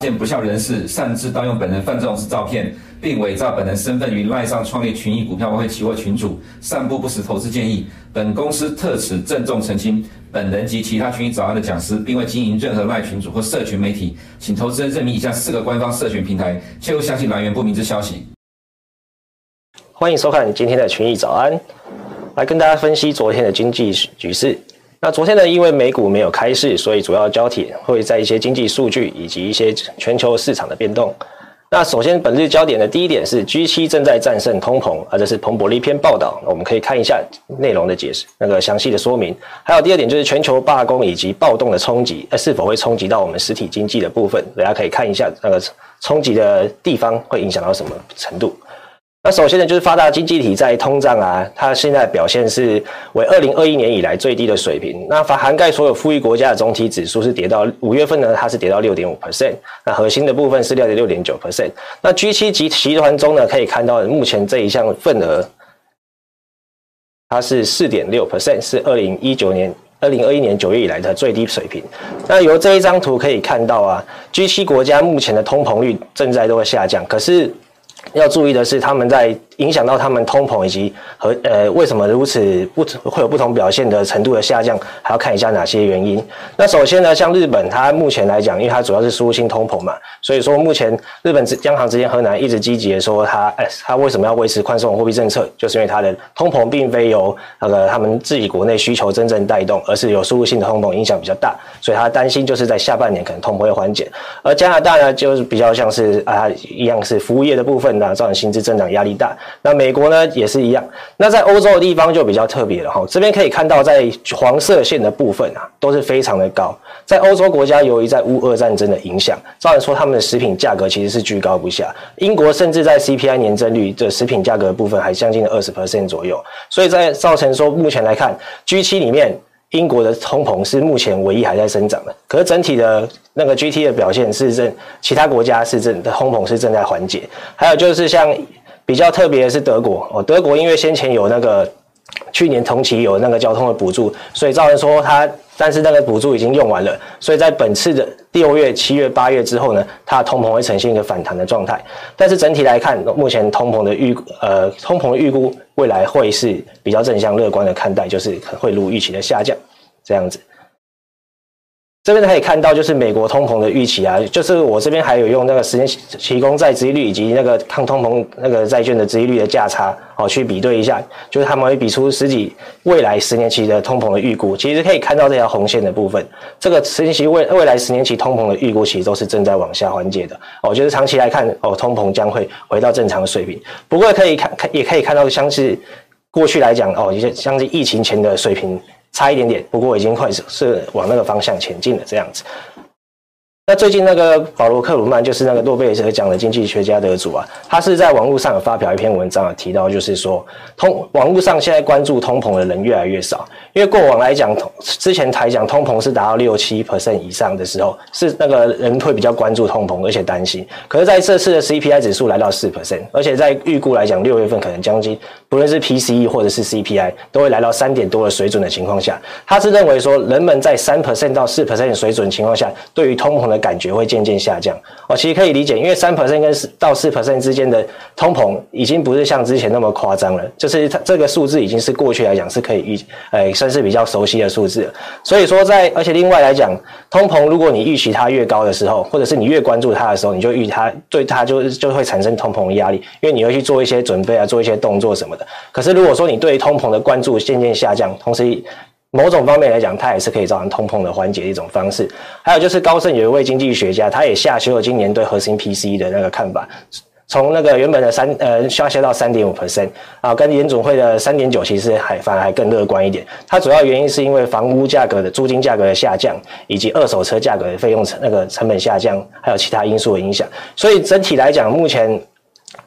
见不肖人士擅自盗用本人范仲式照片，并伪造本人身份于赖上创立群益股票外汇期货群组，散布不实投资建议。本公司特此郑重澄清，本人及其他群益早安的讲师，并未经营任何赖群组或社群媒体，请投资人认明以下四个官方社群平台，切勿相信来源不明之消息。欢迎收看今天的群益早安，来跟大家分析昨天的经济局势。那昨天呢，因为美股没有开市，所以主要焦点会在一些经济数据以及一些全球市场的变动。那首先，本日焦点的第一点是 G7 正在战胜通膨，啊，这是彭博的一篇报道。我们可以看一下内容的解释，那个详细的说明。还有第二点就是全球罢工以及暴动的冲击，那是否会冲击到我们实体经济的部分？大家可以看一下那个冲击的地方会影响到什么程度。那首先呢，就是发达经济体在通胀啊，它现在表现是为二零二一年以来最低的水平。那涵盖所有富裕国家的总体指数是跌到五月份呢，它是跌到六点五 percent。那核心的部分是六点六点九 percent。那 G 七集集团中呢，可以看到目前这一项份额，它是四点六 percent，是二零一九年、二零二一年九月以来的最低水平。那由这一张图可以看到啊，G 七国家目前的通膨率正在都会下降，可是。要注意的是，他们在影响到他们通膨以及和呃为什么如此不会有不同表现的程度的下降，还要看一下哪些原因。那首先呢，像日本，它目前来讲，因为它主要是输入性通膨嘛，所以说目前日本央行之间河南一直积极的说它，哎，它为什么要维持宽松货币政策，就是因为它的通膨并非由那个他们自己国内需求真正带动，而是有输入性的通膨影响比较大，所以他担心就是在下半年可能通膨会缓解。而加拿大呢，就是比较像是啊一样是服务业的部分呢。造成薪资增长压力大。那美国呢也是一样。那在欧洲的地方就比较特别了哈。这边可以看到，在黄色线的部分啊，都是非常的高。在欧洲国家，由于在乌俄战争的影响，造成说他们的食品价格其实是居高不下。英国甚至在 CPI 年增率的食品价格部分还将近了二十 percent 左右。所以在造成说目前来看，G7 里面。英国的通膨是目前唯一还在生长的，可是整体的那个 GT 的表现是正，其他国家是正的通膨是正在缓解。还有就是像比较特别的是德国哦，德国因为先前有那个去年同期有那个交通的补助，所以造成说它。但是那个补助已经用完了，所以在本次的六月、七月、八月之后呢，它的通膨会呈现一个反弹的状态。但是整体来看，目前通膨的预呃通膨预估未来会是比较正向乐观的看待，就是会如预期的下降这样子。这边可以看到，就是美国通膨的预期啊，就是我这边还有用那个十年期公债殖利率以及那个抗通膨那个债券的殖利率的价差哦，去比对一下，就是他们会比出实际未来十年期的通膨的预估。其实可以看到这条红线的部分，这个十年期未未来十年期通膨的预估其实都是正在往下缓解的哦，就是长期来看哦，通膨将会回到正常的水平。不过可以看看也可以看到，像是过去来讲哦，一些像是疫情前的水平。差一点点，不过已经快是是往那个方向前进了，这样子。那最近那个保罗克鲁曼就是那个诺贝尔奖的经济学家得主啊，他是在网络上有发表一篇文章啊，提到就是说通网络上现在关注通膨的人越来越少，因为过往来讲，之前台讲通膨是达到六七 percent 以上的时候，是那个人会比较关注通膨，而且担心。可是在这次的 CPI 指数来到四 percent，而且在预估来讲，六月份可能将近不论是 PCE 或者是 CPI 都会来到三点多的水准的情况下，他是认为说人们在三 percent 到四 percent 的水准情况下，对于通膨的感觉会渐渐下降哦，其实可以理解，因为三 percent 跟到四 percent 之间的通膨已经不是像之前那么夸张了，就是它这个数字已经是过去来讲是可以预，诶，算是比较熟悉的数字了。所以说在，而且另外来讲，通膨如果你预期它越高的时候，或者是你越关注它的时候，你就预它对它就就会产生通膨压力，因为你会去做一些准备啊，做一些动作什么的。可是如果说你对通膨的关注渐渐下降，同时某种方面来讲，它也是可以造成通膨的缓解的一种方式。还有就是高盛有一位经济学家，他也下修了今年对核心 PCE 的那个看法，从那个原本的三呃下修到三点五 percent 啊，跟联准会的三点九其实还反而还更乐观一点。它主要原因是因为房屋价格的租金价格的下降，以及二手车价格的费用成那个成本下降，还有其他因素的影响。所以整体来讲，目前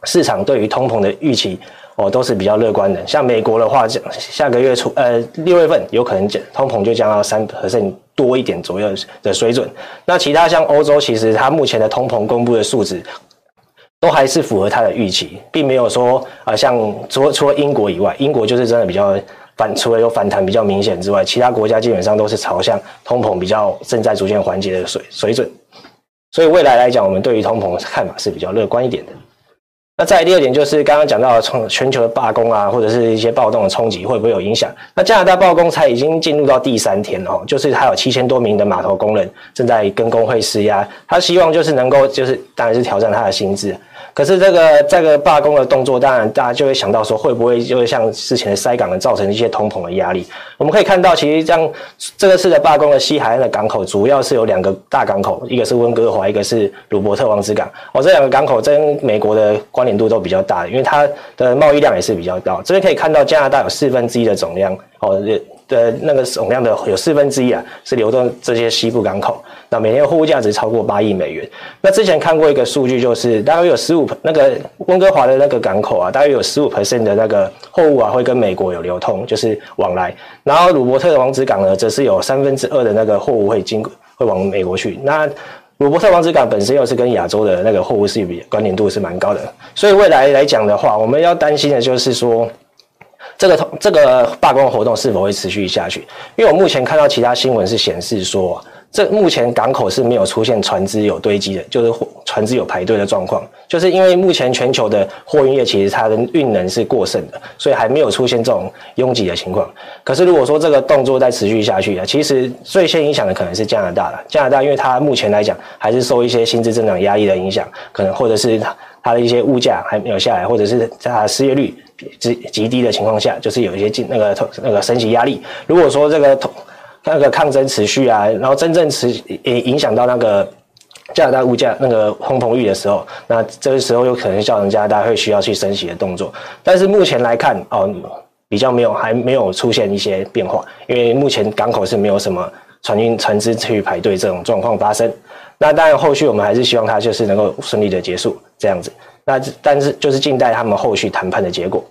市场对于通膨的预期。哦，都是比较乐观的。像美国的话，下个月初，呃，六月份有可能减通膨就降到三和剩多一点左右的水准。那其他像欧洲，其实它目前的通膨公布的数字都还是符合它的预期，并没有说啊、呃，像除了除了英国以外，英国就是真的比较反，除了有反弹比较明显之外，其他国家基本上都是朝向通膨比较正在逐渐缓解的水水准。所以未来来讲，我们对于通膨看法是比较乐观一点的。那再第二点就是刚刚讲到从全球的罢工啊，或者是一些暴动的冲击会不会有影响？那加拿大罢工才已经进入到第三天哦，就是还有七千多名的码头工人正在跟工会施压，他希望就是能够就是当然是挑战他的薪资。可是这个这个罢工的动作，当然大家就会想到说，会不会就会像之前的塞港造成一些通膨的压力？我们可以看到，其实这样这个次的罢工的西海岸的港口，主要是有两个大港口，一个是温哥华，一个是鲁伯特王子港。哦，这两个港口跟美国的关联度都比较大，因为它的贸易量也是比较高。这边可以看到，加拿大有四分之一的总量，哦。的那个总量的有四分之一啊，是流动这些西部港口，那每年货物价值超过八亿美元。那之前看过一个数据，就是大约有十五那个温哥华的那个港口啊，大约有十五 percent 的那个货物啊会跟美国有流通，就是往来。然后鲁伯特王子港呢，则是有三分之二的那个货物会经会往美国去。那鲁伯特王子港本身又是跟亚洲的那个货物是比关联度是蛮高的，所以未来来讲的话，我们要担心的就是说。这个这个罢工活动是否会持续下去？因为我目前看到其他新闻是显示说，这目前港口是没有出现船只有堆积的，就是船只有排队的状况。就是因为目前全球的货运业其实它的运能是过剩的，所以还没有出现这种拥挤的情况。可是如果说这个动作再持续下去啊，其实最先影响的可能是加拿大了。加拿大因为它目前来讲还是受一些薪资增长压力的影响，可能或者是它的一些物价还没有下来，或者是它失业率。极极低的情况下，就是有一些进那个那个升息压力。如果说这个那个抗争持续啊，然后真正持影影响到那个加拿大物价那个通膨率的时候，那这个时候有可能造成加拿大会需要去升息的动作。但是目前来看哦，比较没有还没有出现一些变化，因为目前港口是没有什么船运船只去排队这种状况发生。那当然后续我们还是希望它就是能够顺利的结束这样子。那但是就是静待他们后续谈判的结果。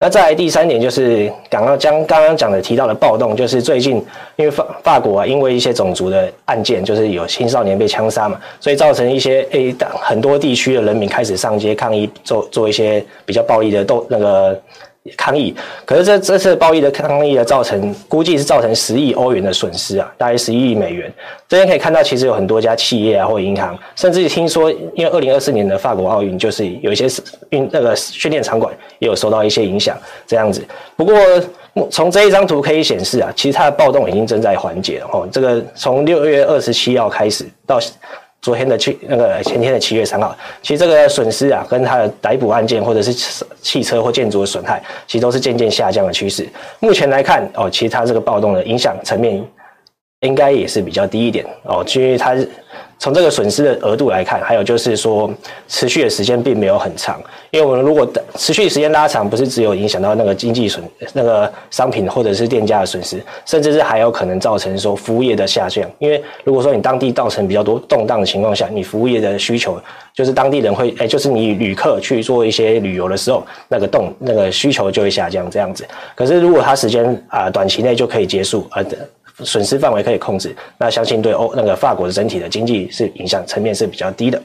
那再来第三点就是刚刚将刚刚讲的提到的暴动，就是最近因为法法国啊，因为一些种族的案件，就是有青少年被枪杀嘛，所以造成一些诶很多地区的人民开始上街抗议，做做一些比较暴力的斗那个。抗议，可是这这次暴力的抗议的造成，估计是造成十亿欧元的损失啊，大约十一亿美元。这边可以看到，其实有很多家企业啊，或银行，甚至听说，因为二零二四年的法国奥运，就是有一些运那个训练场馆也有受到一些影响，这样子。不过从这一张图可以显示啊，其实它的暴动已经正在缓解了哦。这个从六月二十七号开始到。昨天的七那个前天的七月三号，其实这个损失啊，跟他的逮捕案件或者是汽车或建筑的损害，其实都是渐渐下降的趋势。目前来看，哦，其实它这个暴动的影响层面，应该也是比较低一点哦，因为它。从这个损失的额度来看，还有就是说持续的时间并没有很长，因为我们如果持续时间拉长，不是只有影响到那个经济损那个商品或者是店家的损失，甚至是还有可能造成说服务业的下降。因为如果说你当地造成比较多动荡的情况下，你服务业的需求就是当地人会哎，就是你旅客去做一些旅游的时候，那个动那个需求就会下降这样子。可是如果它时间啊短期内就可以结束啊。损失范围可以控制，那相信对欧那个法国的整体的经济是影响层面是比较低的。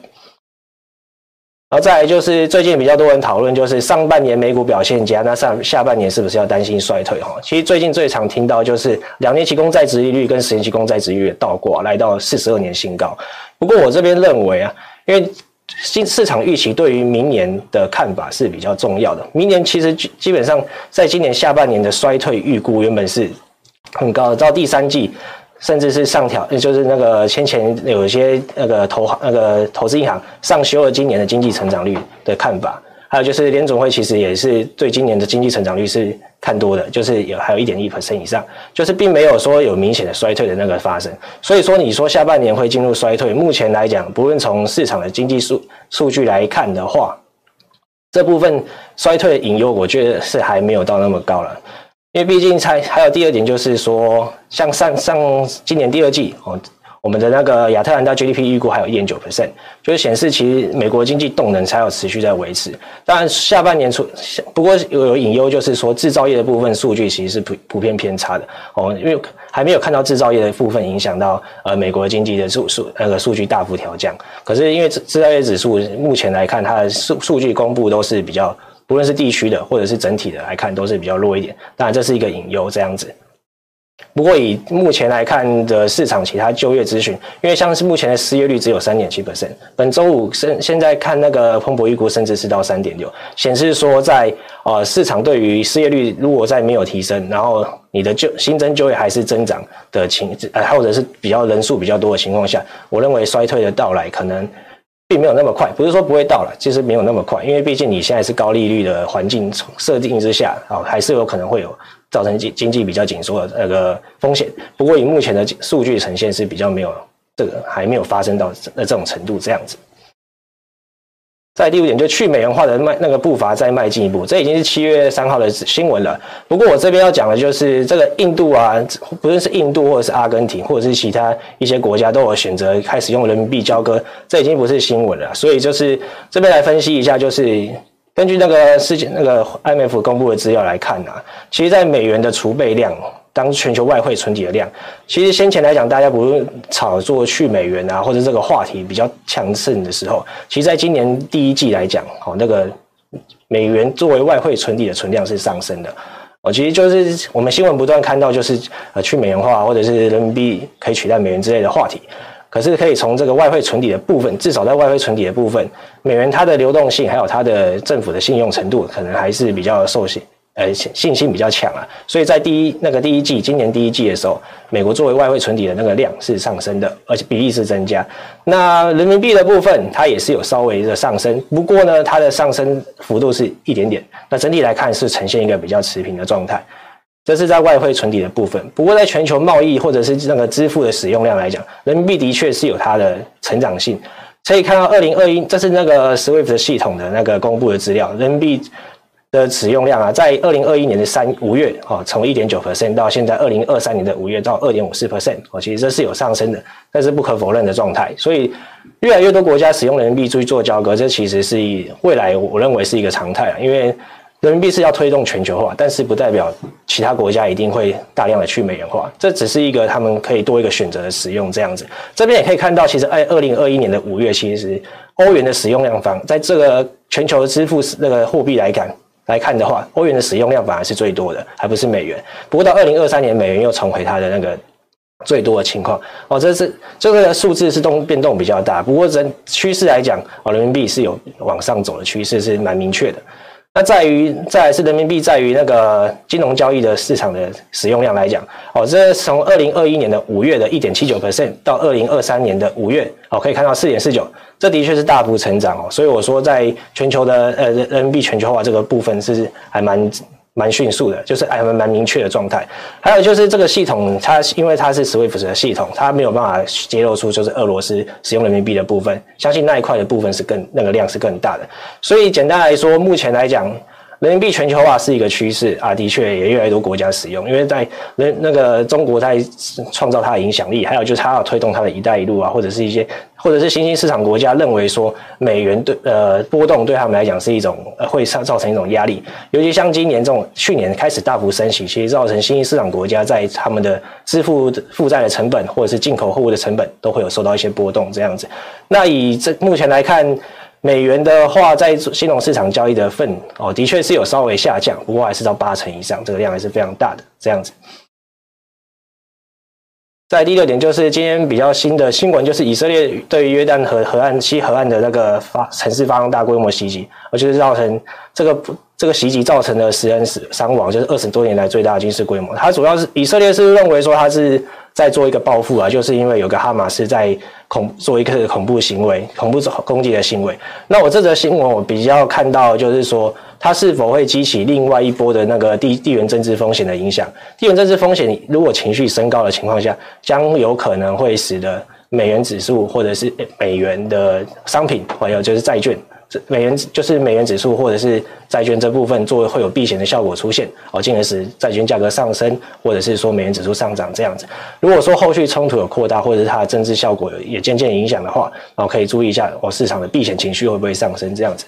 然后再来就是最近比较多人讨论，就是上半年美股表现佳，那上下半年是不是要担心衰退？哈，其实最近最常听到就是两年期公债殖利率跟十年期公债殖利率倒挂，来到四十二年新高。不过我这边认为啊，因为新市场预期对于明年的看法是比较重要的。明年其实基本上在今年下半年的衰退预估原本是。很高，到第三季，甚至是上调，就是那个先前有一些那个投行、那个投资银行上修了今年的经济成长率的看法。还有就是联总会其实也是对今年的经济成长率是看多的，就是有还有一点一 percent 以上，就是并没有说有明显的衰退的那个发生。所以说，你说下半年会进入衰退，目前来讲，不论从市场的经济数数据来看的话，这部分衰退的隐忧，我觉得是还没有到那么高了。因为毕竟才还有第二点，就是说，像上上今年第二季哦，我们的那个亚特兰大 GDP 预估还有一点九 percent，就是显示其实美国经济动能才有持续在维持。当然下半年出，不过有有隐忧，就是说制造业的部分数据其实是普普遍偏差的哦，因为还没有看到制造业的部分影响到呃美国经济的数数那个数据大幅调降。可是因为制制造业指数目前来看，它的数数据公布都是比较。无论是地区的或者是整体的来看，都是比较弱一点。当然，这是一个隐忧，这样子。不过以目前来看的市场其他就业资讯，因为像是目前的失业率只有三点七 percent，本周五现现在看那个彭博预估甚至是到三点六，显示说在呃市场对于失业率如果再没有提升，然后你的就新增就业还是增长的情，呃或者是比较人数比较多的情况下，我认为衰退的到来可能并没有那么快，不是说不会到了，其实没有那么快，因为毕竟你现在是高利率的环境设定之下啊、还是有可能会有。造成经经济比较紧缩的那个风险，不过以目前的数据呈现是比较没有这个还没有发生到那这种程度这样子。在第五点，就去美元化的迈那个步伐再迈进一步，这已经是七月三号的新闻了。不过我这边要讲的就是这个印度啊，不论是印度或者是阿根廷，或者是其他一些国家都有选择开始用人民币交割，这已经不是新闻了。所以就是这边来分析一下，就是。根据那个世界那个 IMF 公布的资料来看啊，其实，在美元的储备量，当全球外汇存底的量，其实先前来讲，大家不论炒作去美元啊，或者这个话题比较强盛的时候，其实在今年第一季来讲，哦，那个美元作为外汇存底的存量是上升的。哦，其实就是我们新闻不断看到，就是呃去美元化或者是人民币可以取代美元之类的话题。可是可以从这个外汇存底的部分，至少在外汇存底的部分，美元它的流动性还有它的政府的信用程度，可能还是比较受限，呃信心比较强啊。所以在第一那个第一季，今年第一季的时候，美国作为外汇存底的那个量是上升的，而且比例是增加。那人民币的部分，它也是有稍微的上升，不过呢，它的上升幅度是一点点。那整体来看是呈现一个比较持平的状态。这是在外汇存底的部分，不过在全球贸易或者是那个支付的使用量来讲，人民币的确是有它的成长性。可以看到，二零二一这是那个 SWIFT 系统的那个公布的资料，人民币的使用量啊，在二零二一年的三五月啊，从一点九 percent 到现在二零二三年的五月到二点五四 percent，哦，其实这是有上升的，但是不可否认的状态。所以越来越多国家使用人民币去做交割，这其实是未来我认为是一个常态啊，因为。人民币是要推动全球化，但是不代表其他国家一定会大量的去美元化，这只是一个他们可以多一个选择的使用这样子。这边也可以看到，其实在二零二一年的五月，其实欧元的使用量方在这个全球支付那个货币来看来看的话，欧元的使用量反而是最多的，还不是美元。不过到二零二三年，美元又重回它的那个最多的情况哦，这是这个数字是动变动比较大。不过整趋势来讲，哦，人民币是有往上走的趋势，是蛮明确的。那在于再来是人民币在于那个金融交易的市场的使用量来讲，哦，这从二零二一年的五月的一点七九 percent 到二零二三年的五月，哦，可以看到四点四九，这的确是大幅成长哦。所以我说，在全球的呃人民币全球化这个部分是还蛮。蛮迅速的，就是还蛮蛮明确的状态。还有就是这个系统，它因为它是 SWIFT 的系统，它没有办法揭露出就是俄罗斯使用人民币的部分，相信那一块的部分是更那个量是更大的。所以简单来说，目前来讲。人民币全球化是一个趋势啊，的确也越来越多国家使用，因为在人那个中国在创造它的影响力，还有就是它要推动它的一带一路啊，或者是一些或者是新兴市场国家认为说美元对呃波动对他们来讲是一种呃会造造成一种压力，尤其像今年这种去年开始大幅升息，其实造成新兴市场国家在他们的支付负债的成本或者是进口货物的成本都会有受到一些波动这样子。那以这目前来看。美元的话，在金融市场交易的份哦，的确是有稍微下降，不过还是到八成以上，这个量还是非常大的这样子。在第六点，就是今天比较新的新闻，就是以色列对于约旦河河岸西河岸的那个发城市发动大规模袭击，而且是造成这个这个袭击造成的十人死伤亡，就是二十多年来最大的军事规模。它主要是以色列是认为说它是。在做一个报复啊，就是因为有个哈马斯在恐做一个恐怖行为、恐怖攻击的行为。那我这则新闻我比较看到，就是说它是否会激起另外一波的那个地地缘政治风险的影响。地缘政治风险如果情绪升高的情况下，将有可能会使得美元指数或者是美元的商品，还有就是债券。美元就是美元指数或者是债券这部分，作为会有避险的效果出现，哦，进而使债券价格上升，或者是说美元指数上涨这样子。如果说后续冲突有扩大，或者是它的政治效果也渐渐影响的话，哦，可以注意一下哦，市场的避险情绪会不会上升这样子。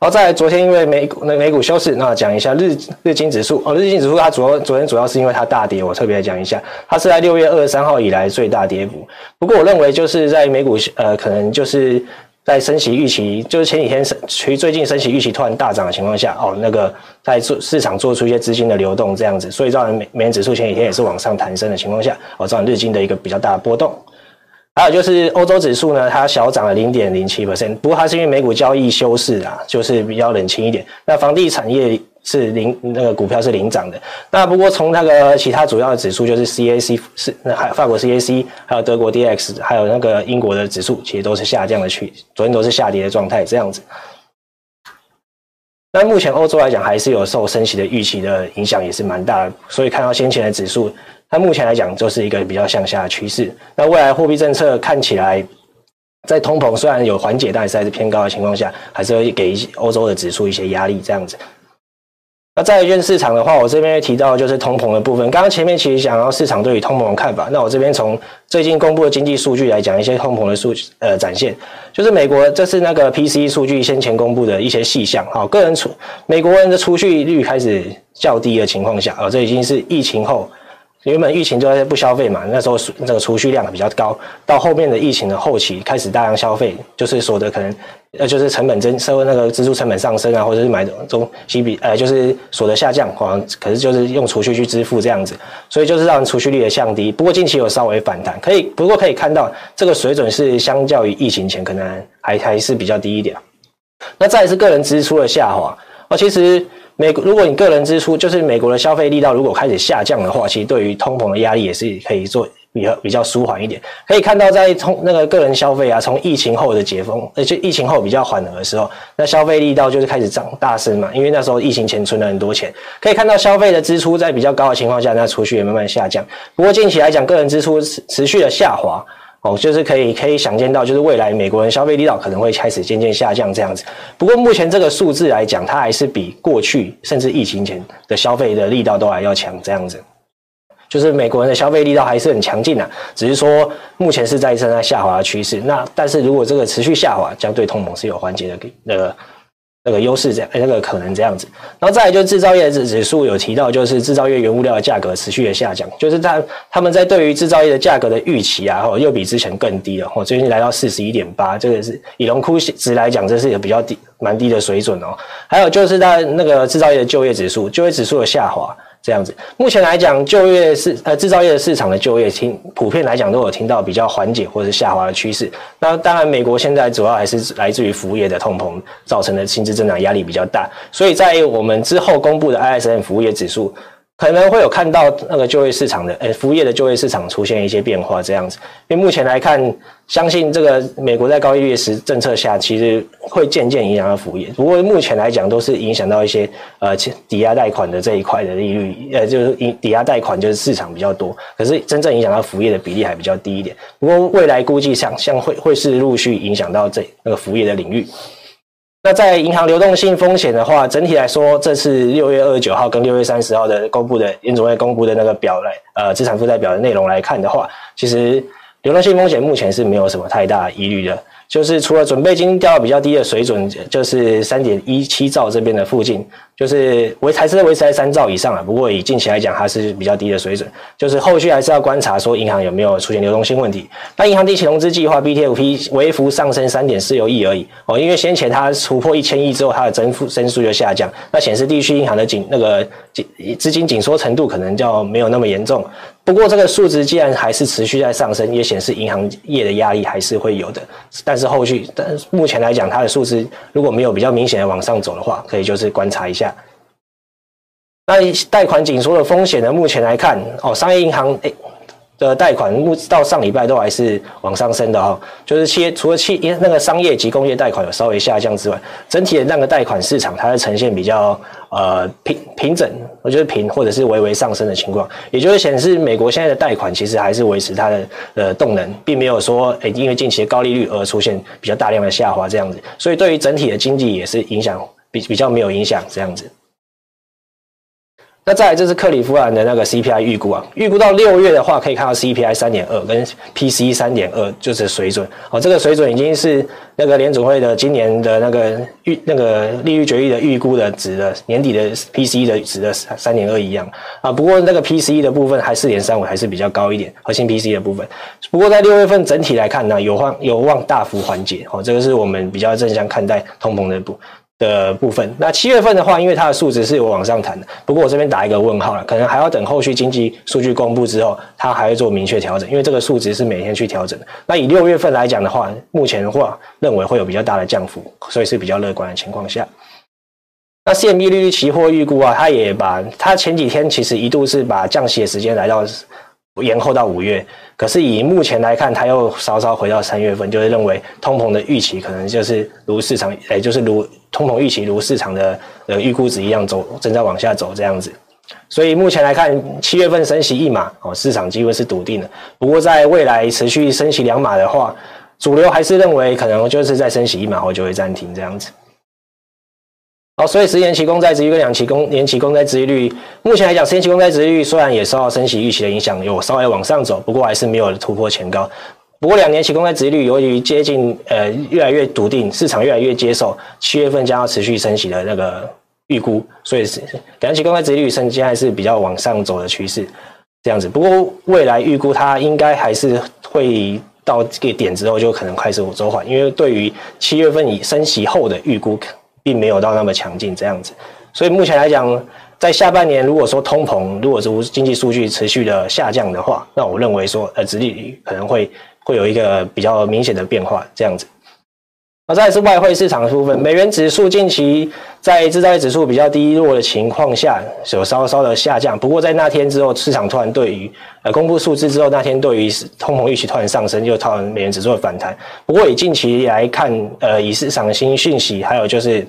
好，再来昨天因为美股那美股休市，那讲一下日日经指数哦，日经指数它主要昨天主要是因为它大跌，我特别来讲一下，它是在六月二十三号以来最大跌幅。不过我认为就是在美股呃可能就是。在升息预期，就是前几天升，其实最近升息预期突然大涨的情况下，哦，那个在做市场做出一些资金的流动这样子，所以造成美美元指数前几天也是往上弹升的情况下，哦，造成日经的一个比较大的波动。还有就是欧洲指数呢，它小涨了零点零七 percent，不过它是因为美股交易休市啊，就是比较冷清一点。那房地产业是零，那个股票是领涨的。那不过从那个其他主要的指数，就是 CAC 是那还有法国 CAC，还有德国 D X，还有那个英国的指数，其实都是下降的趋，昨天都是下跌的状态，这样子。那目前欧洲来讲，还是有受升息的预期的影响，也是蛮大的。所以看到先前的指数。它目前来讲，就是一个比较向下的趋势。那未来货币政策看起来，在通膨虽然有缓解，但是还是偏高的情况下，还是会给一些欧洲的指数一些压力，这样子。那债券市场的话，我这边提到就是通膨的部分。刚刚前面其实讲到市场对于通膨的看法，那我这边从最近公布的经济数据来讲一些通膨的数呃展现，就是美国这是那个 PCE 数据先前公布的一些细项。好，个人储美国人的储蓄率开始较低的情况下，哦，这已经是疫情后。原本疫情就在不消费嘛，那时候这个储蓄量比较高，到后面的疫情的后期开始大量消费，就是所得可能呃就是成本增，社会那个支出成本上升啊，或者是买的中息比呃就是所得下降，好像可是就是用储蓄去支付这样子，所以就是让储蓄率的降低。不过近期有稍微反弹，可以不过可以看到这个水准是相较于疫情前可能还还是比较低一点。那再是个人支出的下滑，哦其实。美国，如果你个人支出就是美国的消费力道如果开始下降的话，其实对于通膨的压力也是可以做比较比较舒缓一点。可以看到，在通那个个人消费啊，从疫情后的解封，而且疫情后比较缓和的时候，那消费力道就是开始涨大升嘛，因为那时候疫情前存了很多钱。可以看到消费的支出在比较高的情况下，那储蓄也慢慢下降。不过近期来讲，个人支出持持续的下滑。哦，就是可以可以想见到，就是未来美国人消费力道可能会开始渐渐下降这样子。不过目前这个数字来讲，它还是比过去甚至疫情前的消费的力道都还要强这样子。就是美国人的消费力道还是很强劲的，只是说目前是在正在下滑的趋势。那但是如果这个持续下滑，将对通膨是有缓解的那个。那个优势这样，那个可能这样子，然后再来就是制造业指指数有提到，就是制造业原物料的价格持续的下降，就是他他们在对于制造业的价格的预期啊，又比之前更低了，哦，最近来到四十一点八，这个是以龙枯值来讲，这是一个比较低、蛮低的水准哦。还有就是在那个制造业的就业指数，就业指数的下滑。这样子，目前来讲，就业市呃制造业的市场的就业听普遍来讲都有听到比较缓解或者是下滑的趋势。那当然，美国现在主要还是来自于服务业的通膨造成的薪资增长压力比较大，所以在我们之后公布的 ISM 服务业指数。可能会有看到那个就业市场的，呃，服务业的就业市场出现一些变化这样子。因为目前来看，相信这个美国在高利率时政策下，其实会渐渐影响到服务业。不过目前来讲，都是影响到一些呃抵押贷款的这一块的利率，呃，就是抵押贷款就是市场比较多，可是真正影响到服务业的比例还比较低一点。不过未来估计像，像会会是陆续影响到这那个服务业的领域。那在银行流动性风险的话，整体来说，这次六月二十九号跟六月三十号的公布的联准会公布的那个表来，呃，资产负债表的内容来看的话，其实流动性风险目前是没有什么太大疑虑的。就是除了准备金掉到比较低的水准，就是三点一七兆这边的附近，就是维还是维持在三兆以上啊。不过以近期来讲，它是比较低的水准。就是后续还是要观察说银行有没有出现流动性问题。那银行定期融资计划 BTFP 微幅上升三点四六亿而已哦，因为先前它突破一千亿之后，它的增幅增速就下降，那显示地区银行的紧那个紧资金紧缩程度可能就没有那么严重。不过这个数值既然还是持续在上升，也显示银行业的压力还是会有的。但是后续，但目前来讲，它的数值如果没有比较明显的往上走的话，可以就是观察一下。那贷款紧缩的风险呢？目前来看，哦，商业银行诶。的贷款目到上礼拜都还是往上升的哈，就是企业除了企业那个商业及工业贷款有稍微下降之外，整体的那个贷款市场它是呈现比较呃平平整，我觉得平或者是微微上升的情况，也就是显示美国现在的贷款其实还是维持它的呃动能，并没有说诶因为近期的高利率而出现比较大量的下滑这样子，所以对于整体的经济也是影响比比较没有影响这样子。那再来，就是克利夫兰的那个 CPI 预估啊，预估到六月的话，可以看到 CPI 三点二跟 PCE 三点二就是水准哦，这个水准已经是那个联准会的今年的那个预那个利率决议的预估的值的年底的 PC 的值的三三点二一样啊。不过那个 PC 的部分还四点三五还是比较高一点，核心 PC 的部分。不过在六月份整体来看呢，有望有望大幅缓解哦，这个是我们比较正向看待通膨的部的部分，那七月份的话，因为它的数值是有往上弹的，不过我这边打一个问号了，可能还要等后续经济数据公布之后，它还会做明确调整，因为这个数值是每天去调整的。那以六月份来讲的话，目前的话认为会有比较大的降幅，所以是比较乐观的情况下。那 CMB 利率期货预估啊，它也把它前几天其实一度是把降息的时间来到延后到五月，可是以目前来看，它又稍稍回到三月份，就是认为通膨的预期可能就是如市场，也就是如。通膨预期如市场的呃预估值一样走，正在往下走这样子，所以目前来看，七月份升息一码哦，市场机会是笃定的。不过在未来持续升息两码的话，主流还是认为可能就是在升息一码后就会暂停这样子。所以十年期公债值率跟两期公年期公债值利率，目前来讲，十年期公债值利率虽然也受到升息预期的影响，有稍微往上走，不过还是没有突破前高。不过两年期公债值利率由于接近呃越来越笃定，市场越来越接受七月份将要持续升息的那个预估，所以是两年期公债殖利率现在是比较往上走的趋势，这样子。不过未来预估它应该还是会到这个点之后就可能开始走缓，因为对于七月份以升息后的预估并没有到那么强劲这样子。所以目前来讲，在下半年如果说通膨如果说经济数据持续的下降的话，那我认为说呃殖利率可能会。会有一个比较明显的变化，这样子。那再是外汇市场的部分，美元指数近期在制造业指数比较低落的情况下，有稍稍的下降。不过在那天之后，市场突然对于呃公布数字之后，那天对于通膨预期突然上升，就造成美元指数的反弹。不过以近期来看，呃，以市场的新讯息，还有就是。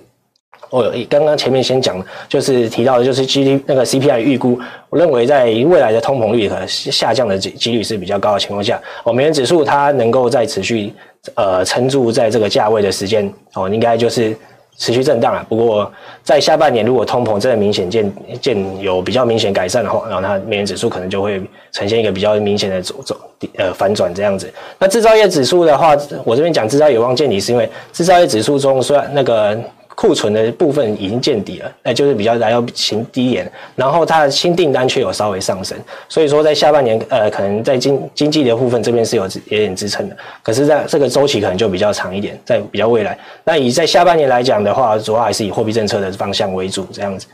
我刚刚前面先讲，就是提到的，就是 G D 那个 C P I 预估，我认为在未来的通膨率和下降的几几率是比较高的情况下，哦，美元指数它能够再持续呃撑住在这个价位的时间，哦，应该就是。持续震荡啊，不过在下半年，如果通膨真的明显见见有比较明显改善的话，然后它美元指数可能就会呈现一个比较明显的走走呃反转这样子。那制造业指数的话，我这边讲制造业有望见底，是因为制造业指数中虽然那个。库存的部分已经见底了，那就是比较来到新低点，然后它的新订单却有稍微上升，所以说在下半年，呃，可能在经经济的部分这边是有有点支撑的，可是在这个周期可能就比较长一点，在比较未来。那以在下半年来讲的话，主要还是以货币政策的方向为主，这样子。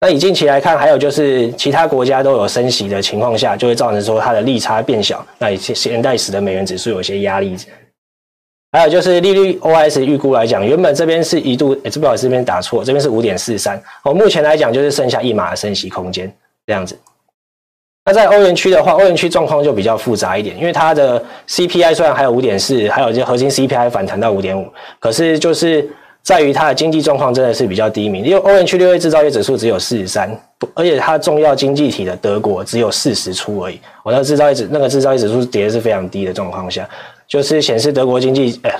那以近期来看，还有就是其他国家都有升息的情况下，就会造成说它的利差变小，那以现在使得美元指数有些压力。还有就是利率 OS 预估来讲，原本这边是一度，哎，这不好意思，这边打错，这边是五点四三。我，目前来讲就是剩下一码的升息空间这样子。那在欧元区的话，欧元区状况就比较复杂一点，因为它的 CPI 虽然还有五点四，还有这核心 CPI 反弹到五点五，可是就是在于它的经济状况真的是比较低迷，因为欧元区六月制造业指数只有四十三，而且它重要经济体的德国只有四十出而已。我那制造业指那个制造业指数跌的是非常低的状况下。就是显示德国经济呃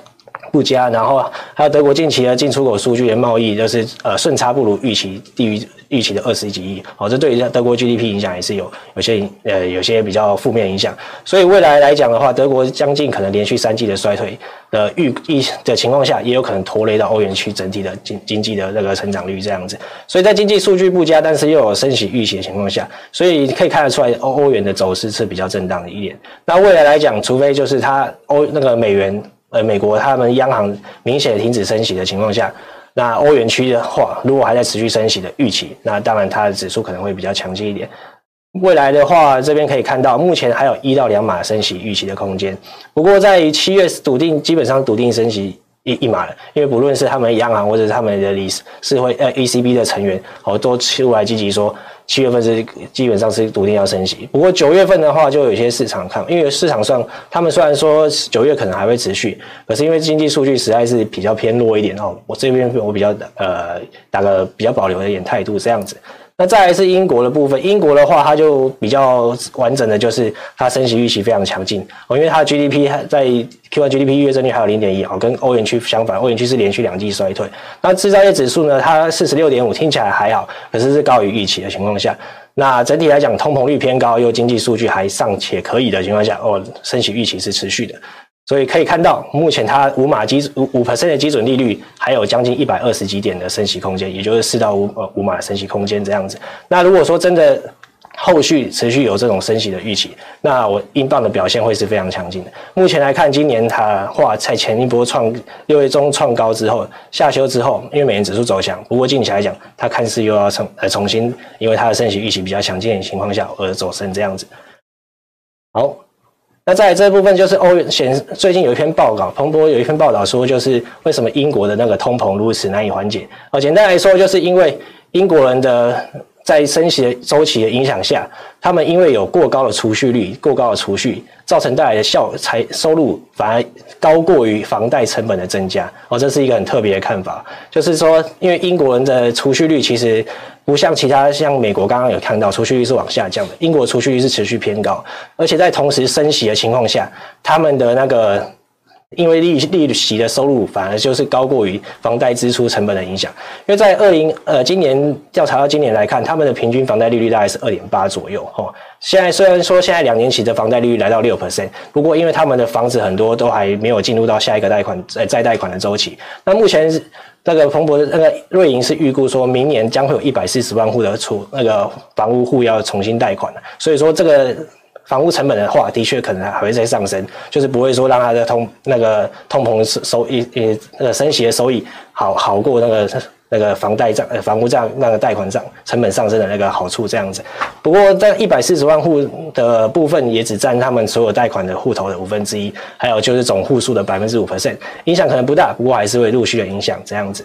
不佳，然后还有德国近期的进出口数据的贸易就是呃顺差不如预期，低于预期的二十几亿，哦，这对于德国 GDP 影响也是有有些呃有些比较负面影响。所以未来来讲的话，德国将近可能连续三季的衰退的预预的情况下，也有可能拖累到欧元区整体的经经济的那个成长率这样子。所以在经济数据不佳，但是又有升息预期的情况下，所以可以看得出来欧欧元的走势是比较震荡的一点。那未来来讲，除非就是它欧那个美元。呃，美国他们央行明显停止升息的情况下，那欧元区的话，如果还在持续升息的预期，那当然它的指数可能会比较强劲一点。未来的话，这边可以看到，目前还有一到两码升息预期的空间。不过在七月笃定，基本上笃定升息一一码了，因为不论是他们央行或者是他们的理事会呃 ECB 的成员，哦，都出来积极说。七月份是基本上是笃定要升息，不过九月份的话就有些市场看，因为市场上他们虽然说九月可能还会持续，可是因为经济数据实在是比较偏弱一点哦，我这边我比较呃打个比较保留的一点态度这样子。那再来是英国的部分，英国的话它就比较完整的就是它升息预期非常强劲哦，因为它的 GDP 在 Q1 G D P 月增率还有零点一，哦，跟欧元区相反，欧元区是连续两季衰退。那制造业指数呢，它四十六点五，听起来还好，可是是高于预期的情况下。那整体来讲，通膨率偏高，又经济数据还尚且可以的情况下，哦，升息预期是持续的。所以可以看到，目前它五码基五五 percent 的基准利率，还有将近一百二十几点的升息空间，也就是四到五呃五码的升息空间这样子。那如果说真的后续持续有这种升息的预期，那我英镑的表现会是非常强劲的。目前来看，今年它话在前一波创六月中创高之后下修之后，因为美元指数走强，不过近期来讲，它看似又要重呃重新，因为它的升息预期比较强劲的情况下而走升这样子。好。那在这部分就是欧元显最近有一篇报告，彭博有一篇报道说，就是为什么英国的那个通膨如此难以缓解？哦，简单来说，就是因为英国人的在升息的周期的影响下，他们因为有过高的储蓄率、过高的储蓄，造成带来的效财收入反而高过于房贷成本的增加。哦，这是一个很特别的看法，就是说，因为英国人的储蓄率其实。不像其他像美国刚刚有看到储蓄率是往下降的，英国储蓄率是持续偏高，而且在同时升息的情况下，他们的那个因为利利息的收入反而就是高过于房贷支出成本的影响，因为在二零呃今年调查到今年来看，他们的平均房贷利率大概是二点八左右哈。现在虽然说现在两年期的房贷利率来到六 percent，不过因为他们的房子很多都还没有进入到下一个贷款呃再贷款的周期，那目前是。那个彭博的那个瑞银是预估说，明年将会有一百四十万户的出那个房屋户要重新贷款，所以说这个房屋成本的话，的确可能还会再上升，就是不会说让它的通那个通膨收益呃那个升息的收益好好过那个。那个房贷账、呃房屋账、那个贷款账成本上升的那个好处这样子，不过在一百四十万户的部分也只占他们所有贷款的户头的五分之一，还有就是总户数的百分之五 percent，影响可能不大，不过还是会陆续的影响这样子。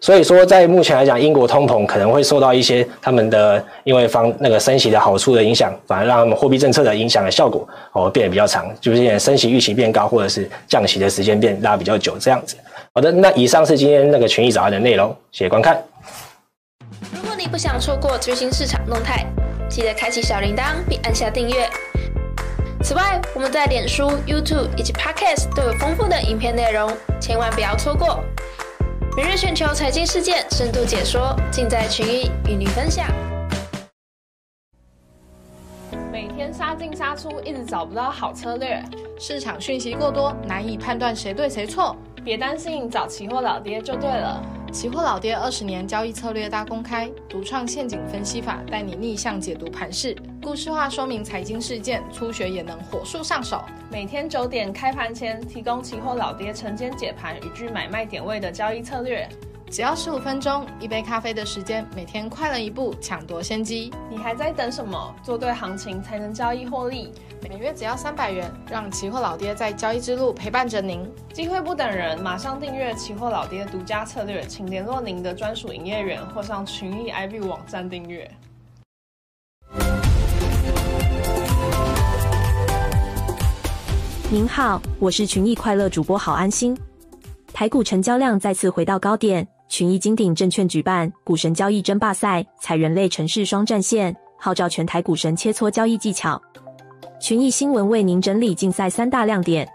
所以说，在目前来讲，英国通膨可能会受到一些他们的因为方那个升息的好处的影响，反而让他们货币政策的影响的效果哦变得比较长，就是升息预期变高，或者是降息的时间变拉比较久这样子。好的，那以上是今天那个群益早安的内容，谢谢观看。如果你不想错过最新市场动态，记得开启小铃铛并按下订阅。此外，我们在脸书、YouTube 以及 Podcast 都有丰富的影片内容，千万不要错过。每日全球财经事件深度解说，尽在群益与你分享。每天杀进杀出，一直找不到好策略，市场讯息过多，难以判断谁对谁错。别担心，找期货老爹就对了。期货老爹二十年交易策略大公开，独创陷阱分析法，带你逆向解读盘势，故事化说明财经事件，初学也能火速上手。每天九点开盘前，提供期货老爹晨间解盘与具买卖点位的交易策略。只要十五分钟，一杯咖啡的时间，每天快了一步，抢夺先机。你还在等什么？做对行情才能交易获利。每月只要三百元，让期货老爹在交易之路陪伴着您。机会不等人，马上订阅期货老爹独家策略，请联络您的专属营业员或上群益 IB 网站订阅。您好，我是群益快乐主播郝安心。台股成交量再次回到高点。群益金鼎证券举办股神交易争霸赛，采人类城市双战线，号召全台股神切磋交易技巧。群益新闻为您整理竞赛三大亮点：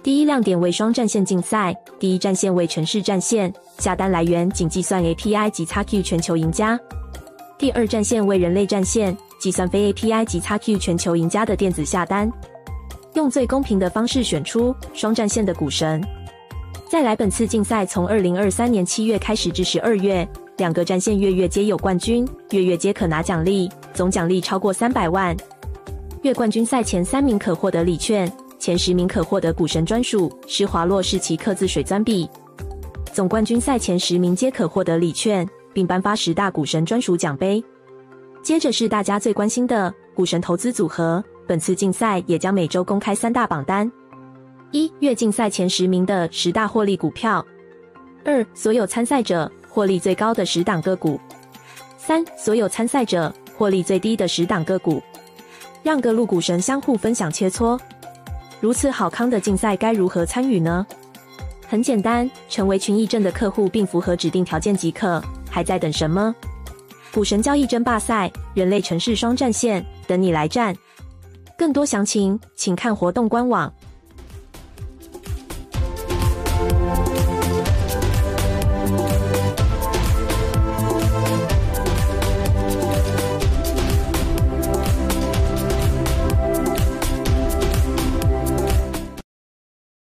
第一亮点为双战线竞赛，第一战线为城市战线，下单来源仅计算 API 及 XQ 全球赢家；第二战线为人类战线，计算非 API 及 XQ 全球赢家的电子下单，用最公平的方式选出双战线的股神。再来，本次竞赛从二零二三年七月开始至十二月，两个战线月月皆有冠军，月月皆可拿奖励，总奖励超过三百万。月冠军赛前三名可获得礼券，前十名可获得股神专属施华洛世奇刻字水钻笔。总冠军赛前十名皆可获得礼券，并颁发十大股神专属奖杯。接着是大家最关心的股神投资组合，本次竞赛也将每周公开三大榜单。一月竞赛前十名的十大获利股票；二所有参赛者获利最高的十档个股；三所有参赛者获利最低的十档个股。让各路股神相互分享切磋。如此好康的竞赛该如何参与呢？很简单，成为群益证的客户并符合指定条件即可。还在等什么？股神交易争霸赛，人类城市双战线，等你来战。更多详情，请看活动官网。